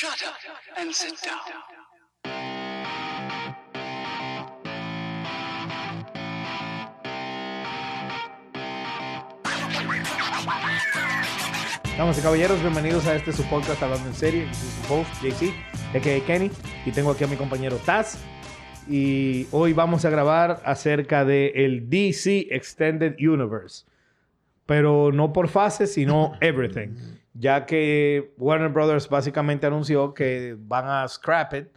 Shut up and sit down. Damas y caballeros, bienvenidos a este su podcast Hablando en Serie. Yo soy su host, JC, a.k.a. Kenny, y tengo aquí a mi compañero Taz. Y hoy vamos a grabar acerca de el DC Extended Universe. Pero no por fases, sino everything. Ya que Warner Brothers básicamente anunció que van a scrap it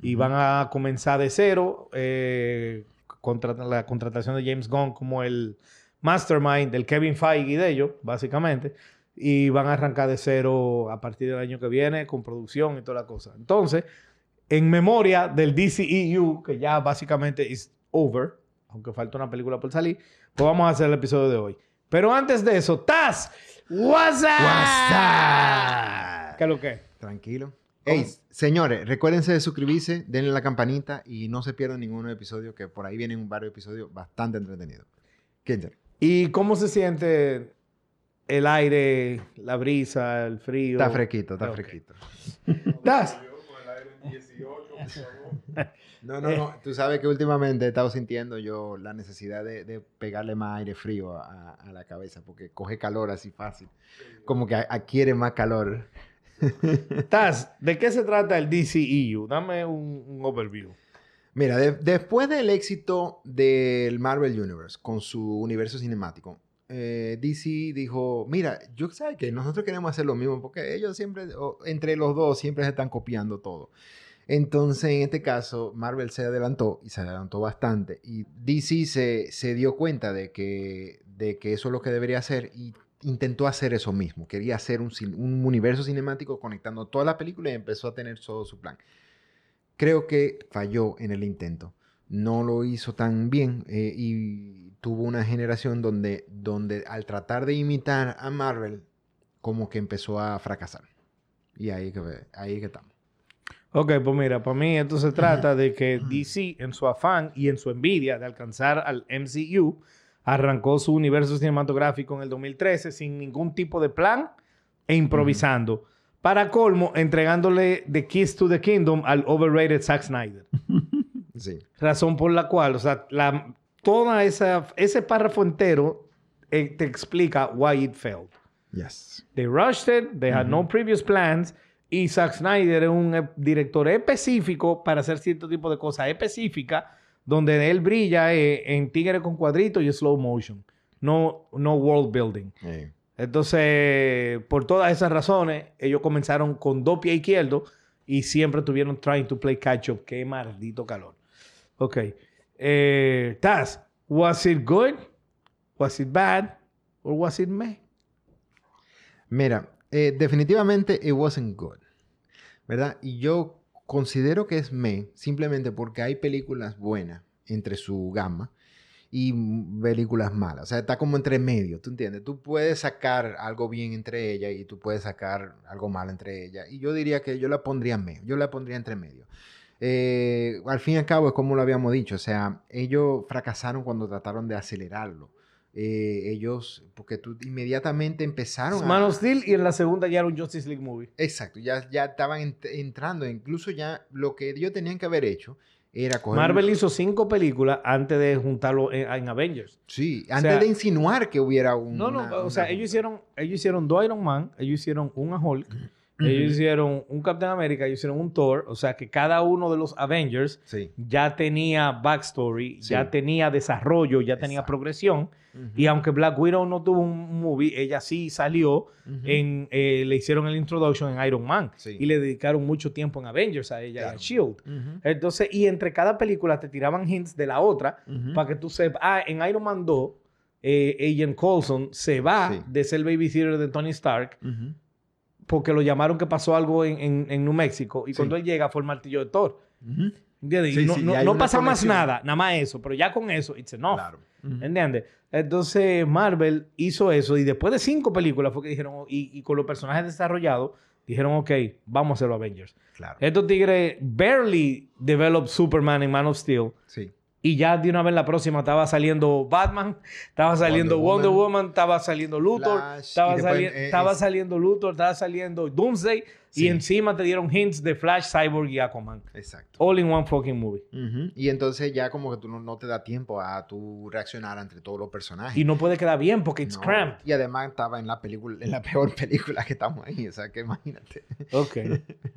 y van a comenzar de cero. eh, contra la contratación de James Gunn como el mastermind del Kevin Feige de ellos, básicamente. Y van a arrancar de cero a partir del año que viene con producción y toda la cosa. Entonces, en memoria del DCEU, que ya básicamente es over, aunque falta una película por salir, pues vamos a hacer el episodio de hoy. Pero antes de eso, Taz, what's up? ¿Qué es lo que? Tranquilo. Ey, señores, recuérdense de suscribirse, denle la campanita y no se pierdan ninguno episodio, que por ahí vienen varios episodios bastante entretenidos. ¿Quién ¿Y cómo se siente el aire, la brisa, el frío? Está fresquito, está fresquito. Taz, No, no, no. Tú sabes que últimamente he estado sintiendo yo la necesidad de, de pegarle más aire frío a, a la cabeza, porque coge calor así fácil. Como que adquiere más calor. Taz, ¿de qué se trata el DCEU? Dame un, un overview. Mira, de- después del éxito del Marvel Universe con su universo cinemático, eh, DC dijo, mira, yo sé que nosotros queremos hacer lo mismo porque ellos siempre, entre los dos, siempre se están copiando todo. Entonces, en este caso, Marvel se adelantó y se adelantó bastante. Y DC se, dio cuenta de que, de que eso es lo que debería hacer y intentó hacer eso mismo. Quería hacer un, universo cinemático conectando todas las películas y empezó a tener todo su plan. Creo que falló en el intento. No lo hizo tan bien eh, y tuvo una generación donde, donde al tratar de imitar a Marvel, como que empezó a fracasar. Y ahí que, ahí que estamos. Ok, pues mira, para mí esto se trata de que DC, en su afán y en su envidia de alcanzar al MCU, arrancó su universo cinematográfico en el 2013 sin ningún tipo de plan e improvisando. Para colmo, entregándole The Keys to the Kingdom al overrated Zack Snyder. Sí. Razón por la cual, o sea, la, toda esa, ese párrafo entero eh, te explica why it failed. Yes. They rushed it, they had no previous plans. Y Zack Snyder es un eh, director específico para hacer cierto tipo de cosas específicas, donde él brilla eh, en tigre con cuadritos y slow motion, no, no world building. Entonces, por todas esas razones, ellos comenzaron con dos pies izquierdos y siempre tuvieron trying to play catch up. Qué maldito calor. Ok. Eh, Taz, was it good? Was it bad? Or was it meh? Mira, eh, definitivamente it wasn't good. ¿Verdad? Y yo considero que es me simplemente porque hay películas buenas entre su gama y películas malas. O sea, está como entre medio, ¿tú entiendes? Tú puedes sacar algo bien entre ellas y tú puedes sacar algo mal entre ellas. Y yo diría que yo la pondría en medio. Yo la pondría entre medio. Eh, al fin y al cabo es como lo habíamos dicho. O sea, ellos fracasaron cuando trataron de acelerarlo. Eh, ellos, porque tú inmediatamente empezaron Man of Steel y en la segunda ya era un Justice League movie. Exacto, ya, ya estaban ent- entrando, incluso ya lo que ellos tenían que haber hecho era coger... Marvel hizo cinco películas antes de juntarlo en, en Avengers. Sí, antes sea- de insinuar que hubiera un... No, no, una- o sea, una- ellos hicieron, ellos hicieron dos Iron Man, ellos hicieron un Hulk, ellos hicieron un Captain America, ellos hicieron un Thor, o sea que cada uno de los Avengers Sí. ya tenía backstory, Sí. ya tenía desarrollo, ya tenía Exacto. progresión. Y aunque Black Widow no tuvo un movie, ella sí salió Ujú. en, eh, le hicieron el introduction en Iron Man Sí. y le dedicaron mucho tiempo en Avengers a ella y a Claro. Shield. Entonces, y entre cada película te tiraban hints de la otra para que tú sepas, ah, en Iron Man 2, eh, Agent Coulson se va de ser babysitter de Tony Stark. Porque lo llamaron que pasó algo en, en, en New México y Sí. cuando él llega fue el martillo de Thor. Sí, no sí, pasa más nada, nada más eso, pero ya con eso, it's enough. Claro. Entonces Marvel hizo eso y después de cinco películas fue que dijeron, y, y con los personajes desarrollados, dijeron, ok, vamos a hacer los Avengers. Claro. Estos tigres barely developed Superman en Man of Steel Sí. Y ya de una vez la próxima estaba saliendo Batman, estaba saliendo Wonder Wonder Woman, Woman, estaba saliendo Luthor, Flash, estaba, después, sali- eh, estaba es- saliendo Luthor, estaba saliendo Doomsday Sí. y encima te dieron hints de Flash, Cyborg y Aquaman. Exacto. All in one fucking movie. Ujú. Y entonces ya como que tú no, no te da tiempo a tu reaccionar entre todos los personajes. Y no puede quedar bien porque it's No. cramped. Y además estaba en la película, en la peor película que estamos ahí, o sea que imagínate. Ok.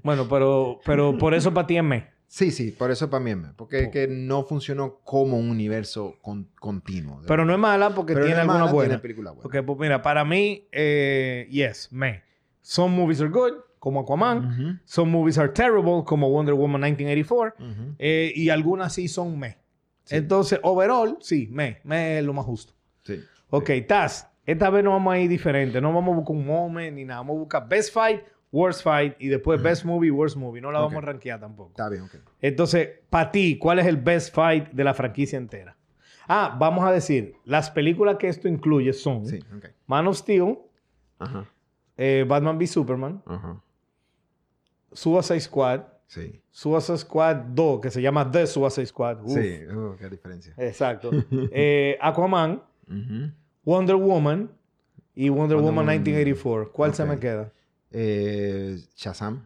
bueno, pero, pero por eso para ti es me. Sí, sí, por eso para mí porque es que no funcionó como un universo con- continuo. Pero no es mala porque Pero tiene no alguna buena. tiene película buena. Ok, pues mira, para mí, eh, yes, me. Some movies are good, como Aquaman. Some movies are terrible, como Wonder Woman 1984. ujú. eh, y algunas sí son me. Sí. Entonces, overall, sí, me. Me es lo más justo. Sí. Ok, Taz, esta vez no vamos a ir diferente. No vamos a buscar un moment ni nada. Vamos a buscar best fight, worst fight y después best movie, worst movie. No la vamos a rankear tampoco. Está bien, ok. Entonces, para ti, ¿cuál es el best fight de la franquicia entera? Ah, vamos a decir, las películas que esto incluye son Sí. Man of Steel, Ajá, eh, Batman v Superman, ajá. Suicide Squad, Sí. Suicide Squad 2, que se llama The Suicide Squad. Uf. Sí, uh, qué diferencia. Exacto. Eh, Aquaman. Wonder Woman y Wonder, Wonder Woman Woman. 1984. ¿Cuál se me queda? Eh, Shazam.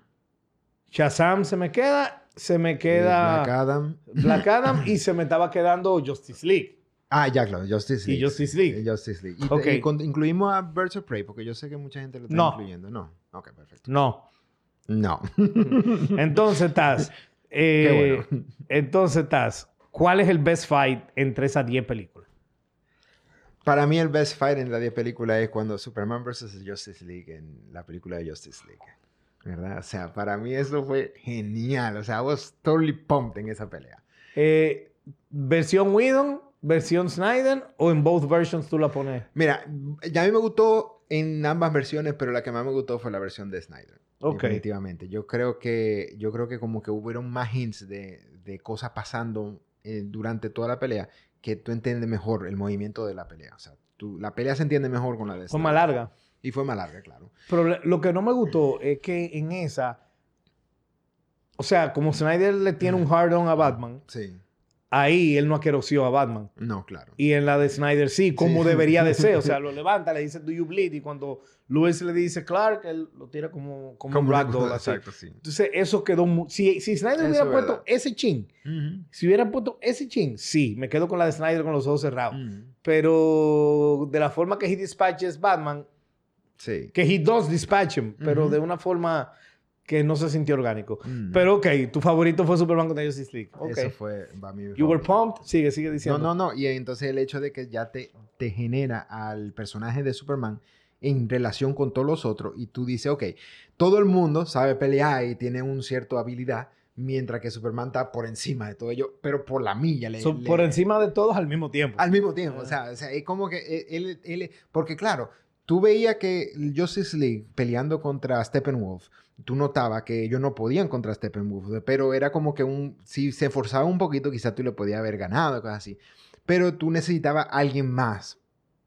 Shazam se me queda, se me queda Black Adam. Black Adam y se me estaba quedando Justice League. Ah, ya, claro, Justice Y League. Justice League. Eh, Justice League. Y, Ok. y con- incluimos a Birds of Prey, porque yo sé que mucha gente lo está No. incluyendo. No. Ok, perfecto. No. No. Entonces, eh, Qué bueno. Entonces, Taz, ¿cuál es el best fight entre esas 10 películas? Para mí el best fight en la 10 película es cuando Superman vs. Justice League en la película de Justice League. ¿Verdad? O sea, para mí eso fue genial. O sea, I was totally pumped en esa pelea. Eh, ¿Versión Whedon, versión Snyder o en both versions tú la pones? Mira, ya a mí me gustó en ambas versiones, pero la que más me gustó fue la versión de Snyder. Ok. Definitivamente. Yo creo que, yo creo que como que hubieron más hints de, de cosas pasando eh, durante toda la pelea que tú entiendes mejor el movimiento de la pelea. O sea, tú- la pelea se entiende mejor con la de Fue más larga. Y fue más larga, claro. Pero lo que no me gustó es que en esa, o sea, como Snyder le tiene un hard on a Batman, Sí. Ahí él no aqueroció a Batman. No, claro. Y en la de Snyder sí, como Sí. debería de ser. O sea, lo levanta, le dice, do you bleed? Y cuando Luis le dice Clark, él lo tira como, como, un ragdoll así. Exacto, sí. Entonces, eso quedó... mu- Si, si Snyder Eso hubiera es puesto verdad. ese chin, si hubiera puesto ese chin, sí, me quedo con la de Snyder con los ojos cerrados. Pero de la forma que he dispatches Batman, Sí. que he does dispatch him, pero de una forma que no se sintió orgánico. Mm. Pero ok, tu favorito fue Superman contra Justice League. Ok. Eso fue mí. mi You were favorito. pumped. Sigue, sigue No, diciendo. no, no. Y entonces el hecho de que ya te, te genera al personaje de Superman en relación con todos los otros y tú dices, ok, todo el mundo sabe pelear y tiene un cierto habilidad, mientras que Superman está por encima de todo ello, pero por la milla. Le, So, le- por encima de todos al mismo tiempo. Al mismo tiempo, Ah. o, sea, o sea, es como que e, él, él- porque claro, tú veías que Justice League peleando contra Steppenwolf, tú notabas que ellos no podían contra Steppenwolf, pero era como que un, si se forzaba un poquito, quizás tú le podías haber ganado, cosas así, pero tú necesitabas a alguien más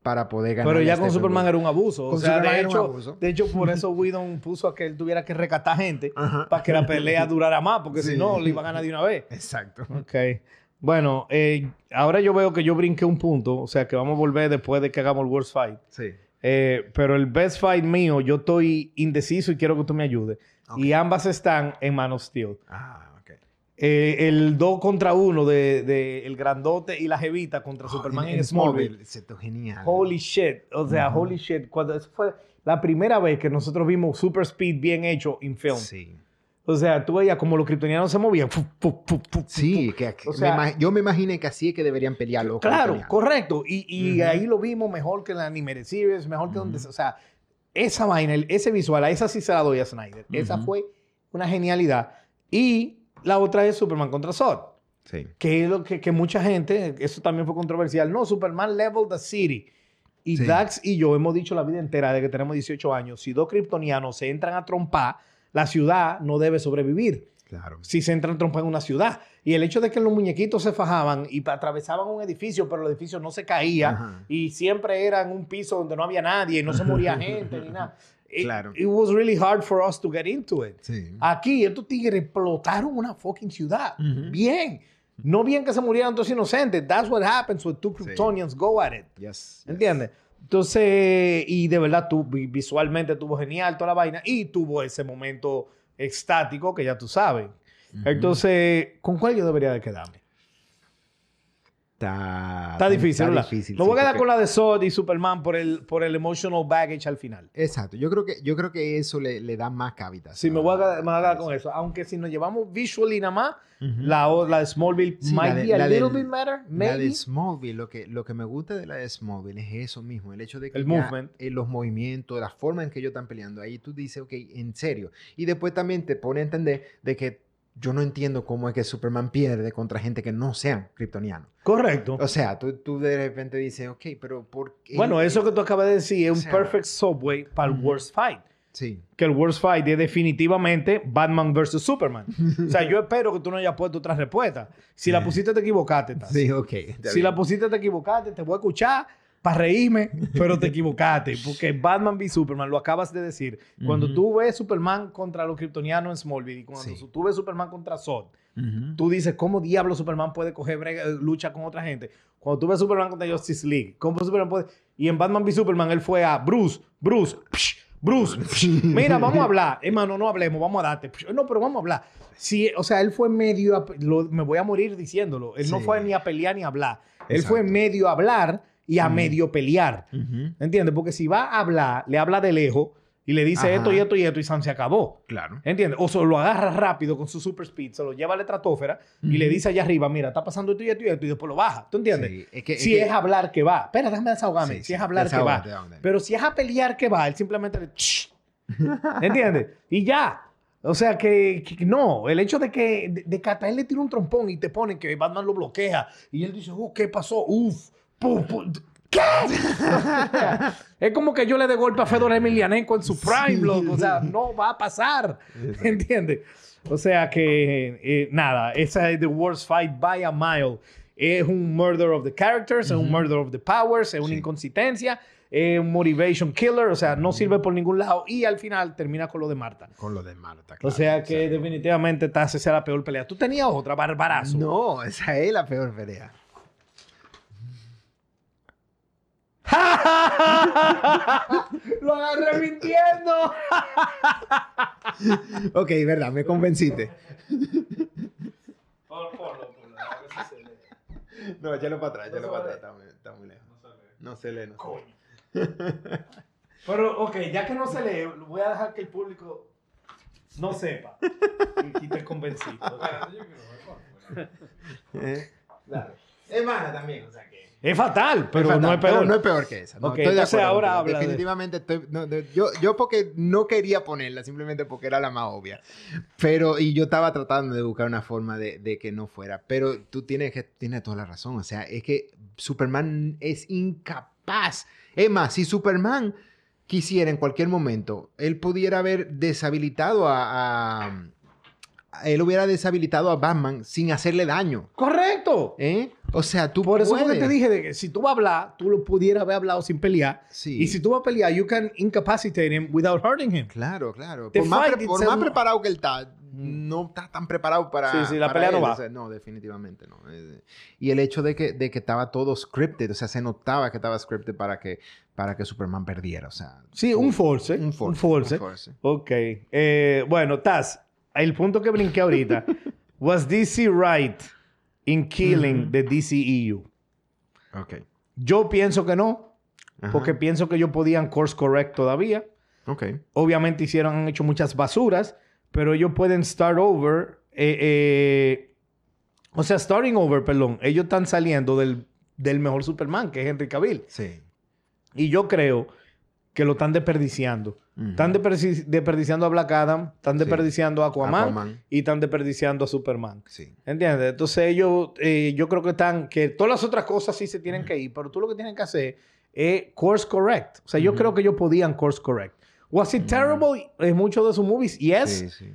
para poder ganar. Pero ya con Superman era un abuso. O Con sea, Superman de era un hecho, abuso. de hecho, por eso Whedon puso a que él tuviera que recatar gente Ajá. para que la pelea durara más, porque si no, le iba a ganar de una vez. Exacto. Ok. Bueno, eh, ahora yo veo que yo brinqué un punto, o sea que vamos a volver después de que hagamos el Worst Fight. Sí. Eh, pero el Best Fight mío, yo estoy indeciso y quiero que tú me ayudes. Ok. Y ambas están en Man of Steel. Ah, ok. Eh, el 2 contra 1 de, de el grandote y la jevita contra Superman en, Smallville. Se te genial. Holy shit. O sea, holy shit. Cuando eso fue la primera vez que nosotros vimos Super Speed bien hecho en film. Sí. O sea, tú veías como los kryptonianos se movían. Fu, fu, fu, Sí, que, O me sea- ima- yo me imaginé que así es que deberían pelear los Claro, correcto. Y, y Ujú. ahí lo vimos mejor que en la Animated Series, mejor que donde... Ujú. O sea, esa vaina, ese visual, a esa sí se la doy a Snyder. Esa Ujú. fue una genialidad. Y la otra es Superman contra Zod. Sí. Que es lo que, que mucha gente, eso también fue controversial. No, Superman level the city. Y Sí. Dax y yo hemos dicho la vida entera de que tenemos 18 años, si dos kryptonianos se entran a trompar, la ciudad no debe sobrevivir Claro. si se entran a trompar en una ciudad. Y el hecho de que los muñequitos se fajaban y atravesaban un edificio, pero el edificio no se caía Ajá. y siempre era en un piso donde no había nadie y no se moría gente ni nada. It- Claro. It was really hard for us to get into it. Sí. Aquí estos tigres explotaron una fucking ciudad. Bien. No bien que se murieran dos inocentes. That's what happens when two Sí. Kryptonians go at it. Yes. ¿Entiendes? Entonces, y de verdad, tú, vi- visualmente tuvo genial toda la vaina y tuvo ese momento estático que ya tú sabes. Entonces, ¿con cuál yo debería de quedarme? Está, Está difícil, está difícil, Me voy a sí, quedar porque- con la de Zod y Superman por el, por el emotional baggage al final. Exacto. Yo creo que, yo creo que eso le, le da más cavitas. Sí, me voy a quedar, me voy a quedar con eso. Aunque si nos llevamos visually nada más, la, o- la de Smallville Sí, might la de- be a la little del- bit matter, La maybe. de Smallville, lo que, lo que me gusta de la de Smallville es eso mismo, el hecho de que El ya, movement. eh, los movimientos, la forma en que ellos están peleando, ahí tú dices, ok, en serio. Y después también te pone a entender de que yo no entiendo cómo es que Superman pierde contra gente que no sean kryptonianos. Correcto. O sea, tú, tú de repente dices, ok, pero ¿por qué? Bueno, eso que tú acabas de decir es o un sea, perfect subway para el worst fight. Sí. Que el worst fight es definitivamente Batman versus Superman. o sea, yo espero que tú no hayas puesto otra respuesta. Si la pusiste, te equivocaste. Taz. Sí, ok. Si bien. la pusiste, te equivocaste. Te voy a escuchar para reírme, pero te equivocaste. Porque Batman v Superman, lo acabas de decir. Cuando Ujú. tú ves Superman contra los kryptonianos en Smallville y cuando Sí. tú ves Superman contra Zod, tú dices, ¿cómo diablo Superman puede coger brega- eh, lucha con otra gente? Cuando tú ves Superman contra Justice League, ¿cómo Superman puede...? Y en Batman v Superman, él fue a Bruce, Bruce, psh, Bruce, psh, mira, vamos a hablar. Hermano, no hablemos, vamos a darte. psh, No, pero vamos a hablar. Sí, o sea, él fue medio... a pe- lo- me voy a morir diciéndolo. Él no fue ni a pelear ni a hablar. Él fue medio a hablar y a medio pelear. Ujú. ¿Entiendes? Porque si va a hablar, le habla de lejos y le dice Ajá. esto y esto y esto y Sam se acabó. Claro. ¿Entiendes? O se lo agarra rápido con su super speed, se lo lleva a la estratosfera y le dice allá arriba, mira, está pasando esto y esto y esto, y después lo baja. ¿Tú entiendes? Sí, es que- es si que- es hablar que va. Espera, déjame desahogarme. Sí, si sí, es hablar que va. Pero si es a pelear que va, él simplemente le... ¿Entiendes? Y ya. O sea que, que no, el hecho de que, de, de que hasta él le tira un trompón y te ponen que Batman lo bloquea y él dice, uh, ¿qué pasó? Uf, pu, pu, ¿qué? es como que yo le dé golpe a Fedor Emelianenko en su prime, Sí. loco. O sea, no va a pasar. ¿Entiendes? O sea que, eh, nada, esa es The Worst Fight by a Mile. Es un murder of the characters, es un murder of the powers, es una Sí. inconsistencia, es un motivation killer, o sea, no sirve por ningún lado y al final termina con lo de Marta. Con lo de Marta. o claro, sea que definitivamente Taz esa era la peor pelea. Tú tenías otra, barbarazo. No, esa es la peor pelea. lo agarré mintiendo. Ok, verdad, me convenciste. No, échalo para atrás, échalo para atrás. Está muy, está muy lejos. No se lee, no se lee. Pero, ok, ya que no se lee, voy a dejar que el público no sepa. Y, te convencí. ok. Eh, Claro. Es mala también, o sea que... Es fatal, pero fatal, no es peor. no es peor que esa. No, Ok, estoy de entonces acuerdo ahora habla de- Definitivamente estoy... no, yo, yo porque no quería ponerla, simplemente porque era la más obvia. Pero, y yo estaba tratando de buscar una forma de, de que no fuera. Pero tú tienes, que, tienes toda la razón. O sea, es que Superman es incapaz. Es más, si Superman quisiera en cualquier momento, él pudiera haber deshabilitado a... a- él hubiera deshabilitado a Batman sin hacerle daño. Correcto. ¿Eh? O sea, tú Por eso fue que puedes. te dije de que si tú vas a hablar, tú lo pudieras haber hablado sin pelear. Sí. Y si tú vas a pelear, you can incapacitate him without hurting him. Claro, claro. The Por más, pre- por más preparado que él está, no está tan preparado para. Sí, sí, la pelea no él. va. O sea, no, definitivamente no. Eh, Y el hecho de que, de que estaba todo scripted, o sea, se notaba que estaba scripted para que, para que Superman perdiera, o sea. Sí, un force. Un force. Un force. un force. Ok. Eh, bueno, Taz, el punto que brinqué ahorita. was DC right in killing Ujú. the DCEU? Ok. Yo pienso que no, Ajá. porque pienso que ellos podían course correct todavía. Ok. Obviamente hicieron, han hecho muchas basuras, pero ellos pueden start over. eh, eh, o sea, starting over, perdón. Ellos están saliendo del, del mejor Superman, que es Henry Cavill. Sí. Y yo creo que lo están desperdiciando. Están desperdici- desperdiciando a Black Adam, están Sí. desperdiciando a Aquaman, Aquaman. y están desperdiciando a Superman. Sí. ¿Entiendes? Entonces ellos, eh, yo creo que están, que todas las otras cosas sí se tienen que ir, pero tú lo que tienes que hacer es course correct. O sea, yo creo que ellos podían course correct. Was it terrible en muchos de sus movies? Yes. Sí, sí.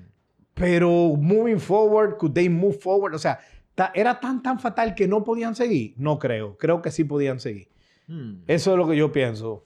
Pero moving forward, could they move forward? O sea, ta- era tan, tan fatal que no podían seguir. No creo. Creo que sí podían seguir. Hmm. Eso es lo que yo pienso.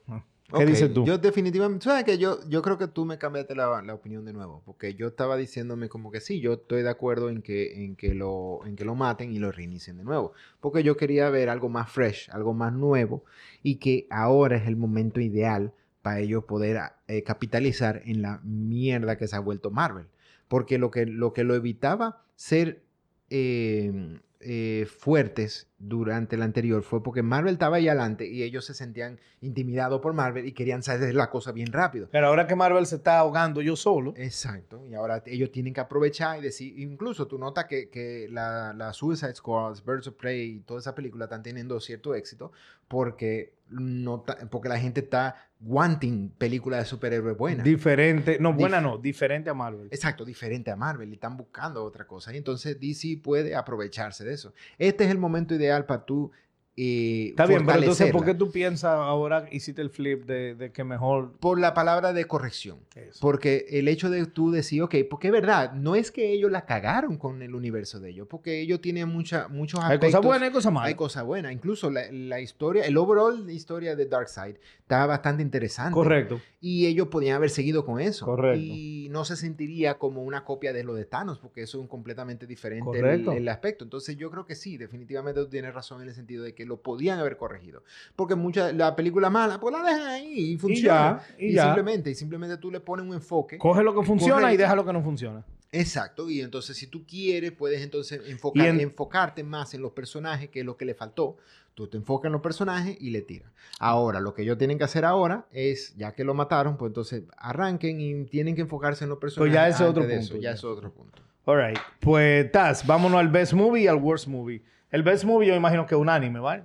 ¿Qué dices tú? Yo definitivamente, ¿sabes que yo, yo creo que tú me cambiaste la, la opinión de nuevo, porque yo estaba diciéndome como que sí, yo estoy de acuerdo en que, en que, lo, en que lo maten y lo reinicien de nuevo, porque yo quería ver algo más fresh, algo más nuevo, y que ahora es el momento ideal para ellos poder eh, capitalizar en la mierda que se ha vuelto Marvel, porque lo que lo, que lo evitaba ser eh, eh, fuertes durante el anterior fue porque Marvel estaba ahí adelante y ellos se sentían intimidados por Marvel y querían hacer la cosa bien rápido. Pero ahora que Marvel se está ahogando yo solo. Exacto, y ahora ellos tienen que aprovechar y decir, incluso tú notas que, que la, la Suicide Squad, Birds of Prey y toda esa película están teniendo cierto éxito porque, no porque la gente está wanting películas de superhéroes buenas. Diferente. No, buena Dif- no. Diferente a Marvel. Exacto, diferente a Marvel y están buscando otra cosa. Y entonces DC puede aprovecharse de eso. Este es el momento ideal para tú eh, Está bien, pero entonces, ¿por qué tú piensas ahora hiciste el flip de, de que mejor Por la palabra de corrección. eso? Porque el hecho de tú decir, ok, porque es verdad, no es que ellos la cagaron con el universo de ellos, porque ellos tienen mucha, muchos Hay aspectos. cosas buenas y cosas malas. Hay cosas buenas. Incluso la, la historia, el overall historia de Darkseid está bastante interesante. Correcto. Y ellos podían haber seguido con eso. Correcto. Y no se sentiría como una copia de lo de Thanos, porque eso es un completamente diferente el, el aspecto. Entonces yo creo que sí, definitivamente tú tienes razón en el sentido de que lo podían haber corregido. Porque mucha, la película mala, pues la dejan ahí y funciona. ya, y ya. simplemente, y simplemente tú le pones un enfoque. Coge lo que funciona y deja lo que no funciona. Exacto, y entonces si tú quieres, puedes entonces enfocar, Y en- enfocarte más en los personajes, que es lo que le faltó. Tú te enfocas en los personajes y le tiras. Ahora, lo que ellos tienen que hacer ahora es, ya que lo mataron, pues entonces arranquen y tienen que enfocarse en los personajes. ya ese es otro punto, eso, ya ya. es otro punto. All right. Pues, Taz, vámonos al best movie y al worst movie. El best movie yo imagino que es unánime, ¿vale?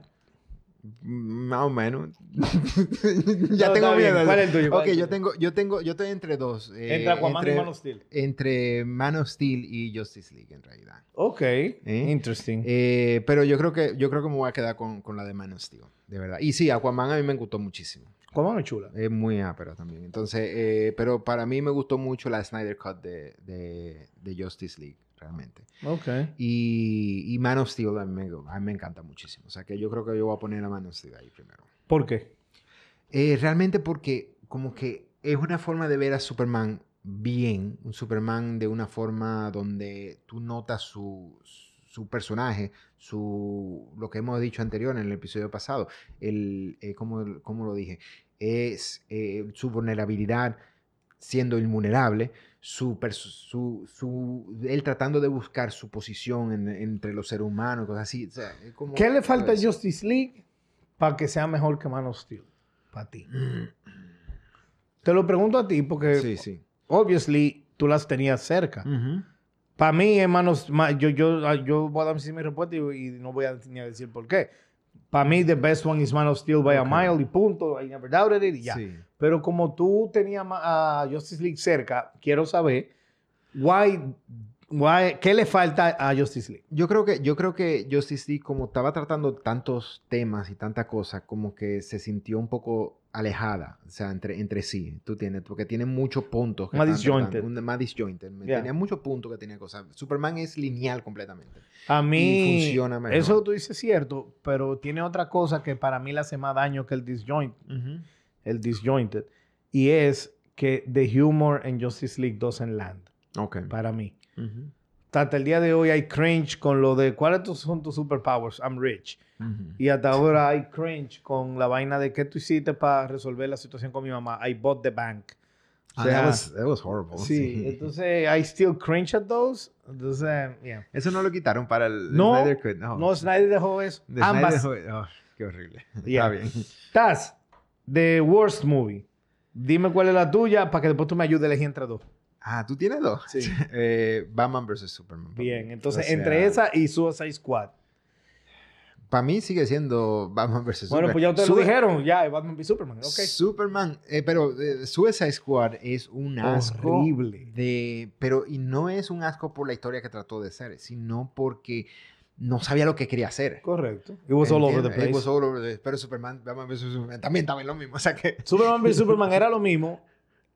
Más o menos. No, ya tengo miedo. ¿Cuál es el tuyo? ¿Cuál Ok, yo tengo, yo tengo, yo estoy entre dos. eh, Entre Aquaman entre, y Man of Steel. entre Man of Steel y Justice League, en realidad. Ok. Interesting. Eh, pero yo creo que yo creo que me voy a quedar con, con la de Man of Steel, de verdad. Y sí, Aquaman a mí me gustó muchísimo. Aquaman es chula. Es muy ápera también. Entonces, eh, pero para mí me gustó mucho la Snyder Cut de, de, de Justice League, realmente. Ok. Y, y Man of Steel a mí, me, a mí me encanta muchísimo. O sea que yo creo que yo voy a poner a Man of Steel ahí primero. ¿Por qué? Eh, realmente porque como que es una forma de ver a Superman bien, un Superman de una forma donde tú notas su, su personaje, su, lo que hemos dicho anterior en el episodio pasado, el, eh, ¿cómo, cómo lo dije? Es eh, su vulnerabilidad siendo invulnerable, su, su, su, él tratando de buscar su posición en- entre los seres humanos, cosas así. o sea, es como- ¿Qué le falta a Justice League para que sea mejor que Man of Steel? Para ti. Te lo pregunto a ti porque, Sí, sí. obviously, tú las tenías cerca. Ujú. Para mí, hermanos, ma- yo, yo, yo voy a dar mi respuesta y, y no voy a ni a decir por qué. Para mí, the best one is Man of Steel by a mile y punto. I never doubted it y ya. Sí. Pero como tú tenías a Justice League cerca, quiero saber, why, why, ¿qué le falta a Justice League? Yo creo que, yo creo que Justice League, como estaba tratando tantos temas y tanta cosa, como que se sintió un poco alejada, o sea, entre, entre sí, tú tienes, porque tiene muchos puntos. que Más disjointed. más disjointed. Yeah. Tenía muchos puntos que tenía cosas. Superman es lineal completamente. A mí, funciona mejor. eso tú dices cierto, pero tiene otra cosa que para mí le hace más daño que el disjoint, el disjointed, y es que the humor en Justice League doesn't land, Ok. para mí. Hasta el día de hoy hay cringe con lo de cuáles son tus superpowers, I'm rich. Y hasta ahora hay cringe con la vaina de qué tú hiciste para resolver la situación con mi mamá. I bought the bank. O Ah, that, was, that was horrible. sí, entonces I still cringe at those. Entonces, yeah. Eso no lo quitaron para el No, Snyder Cut. No, No, Snyder dejó eso. De Ambas. Snyder dejó- oh, qué horrible. Yeah. Está bien. Taz, the worst movie. Dime cuál es la tuya para que después tú me ayudes a elegir entre dos. Ah, ¿tú tienes dos? Sí. Eh, Batman vs. Superman. Bien, entonces O sea, entre esa y Suicide Squad. Para mí sigue siendo Batman vs. Bueno, Superman. pues ya ustedes lo dijeron, ya, Batman v Superman. Ok. Superman, eh, pero eh, Suicide Squad es un asco Horrible. de, pero y no es un asco por la historia que trató de ser, sino porque no sabía lo que quería hacer. Correcto. It was all over the place. It was all over the- pero Superman, Batman vs. Superman también estaba en lo mismo, o sea que Superman v Superman era lo mismo,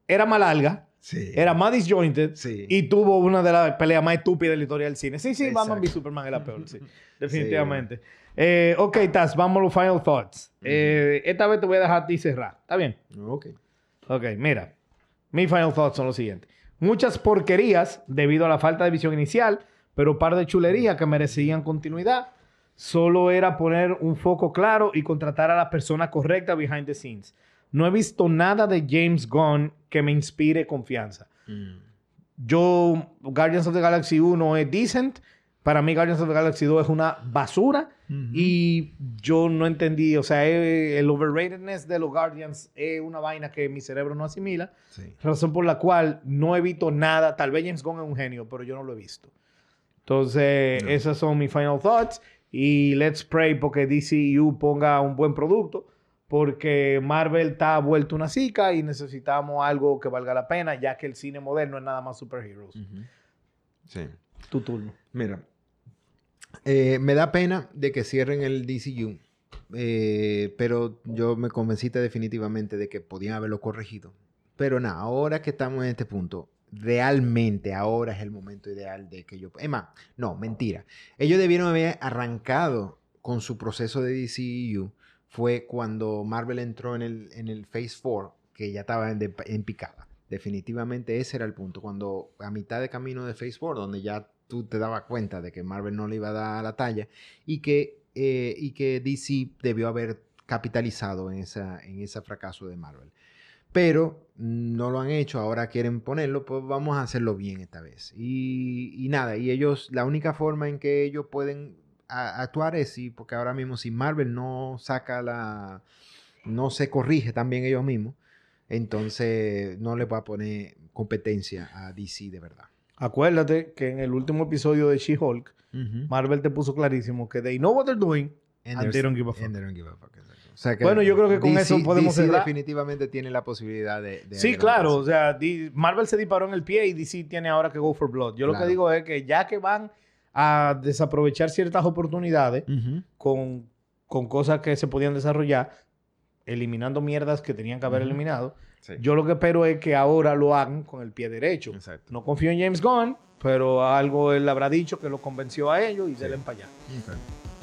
era más larga, Sí. era más disjointed Sí. y tuvo una de las peleas más estúpidas de la historia del cine. Sí, sí, Batman v Exacto. Superman es la peor, sí. Definitivamente. Eh, ok, Taz, vamos a los final thoughts. Eh, esta vez te voy a dejar a ti cerrar. ¿Está bien? Ok. Ok, mira. Mis final thoughts son los siguientes. Muchas porquerías debido a la falta de visión inicial, pero par de chulerías que merecían continuidad. Solo era poner un foco claro y contratar a la persona correcta behind the scenes. No he visto nada de James Gunn que me inspire confianza. Mm. Yo, Guardians of the Galaxy 1 es decent. Para mí, Guardians of the Galaxy 2 es una basura. Y yo no entendí, o sea, eh, el overratedness de los Guardians es una vaina que mi cerebro no asimila. Sí. Razón por la cual no he visto nada. Tal vez James Gunn es un genio, pero yo no lo he visto. Entonces, No. esas son mis final thoughts. Y let's pray porque DCU ponga un buen producto. Porque Marvel está vuelto una cica y necesitamos algo que valga la pena, ya que el cine moderno es nada más superheroes. Ujú. Sí. Tu turno. Mira, eh, me da pena de que cierren el DCU, eh, pero yo me convenciste definitivamente de que podían haberlo corregido. Pero nada, ahora que estamos en este punto, realmente ahora es el momento ideal de que yo... Es más, no, mentira. Ellos debieron haber arrancado con su proceso de DCU. Fue cuando Marvel entró en el, en el Phase 4, que ya estaba en, picada. Definitivamente ese era el punto. Cuando a mitad de camino de Phase 4, donde ya tú te dabas cuenta de que Marvel no le iba a dar la talla y que, eh, y que DC debió haber capitalizado en, esa, en ese fracaso de Marvel. Pero no lo han hecho, ahora quieren ponerlo, pues vamos a hacerlo bien esta vez. Y, y nada, y ellos, la única forma en que ellos pueden a- actuar es si, porque ahora mismo si Marvel no saca la, no se corrige también ellos mismos, entonces no le va a poner competencia a DC de verdad. Acuérdate que en el último episodio de She-Hulk, Marvel te puso clarísimo que they know what they're doing and they don't give a fuck. And they don't give a fuck. O sea que Bueno, yo creo que con eso podemos DC cerrar. definitivamente tiene la posibilidad de... de Sí, claro. O sea, Marvel se disparó en el pie y DC tiene ahora que go for blood. Yo lo que digo es que ya que van a desaprovechar ciertas oportunidades con, con cosas que se podían desarrollar, eliminando mierdas que tenían que haber eliminado, Sí. yo lo que espero es que ahora lo hagan con el pie derecho. Exacto. No confío en James Gunn, pero algo él habrá dicho que lo convenció a ellos y Sí. denle para allá. Ok.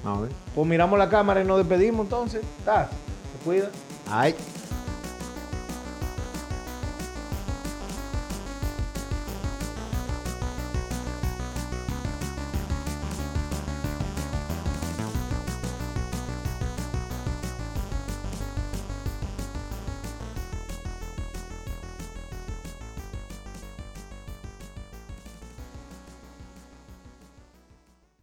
Vamos a ver. Pues miramos la cámara y nos despedimos entonces. ¿Estás? ¿Te cuida? Ay.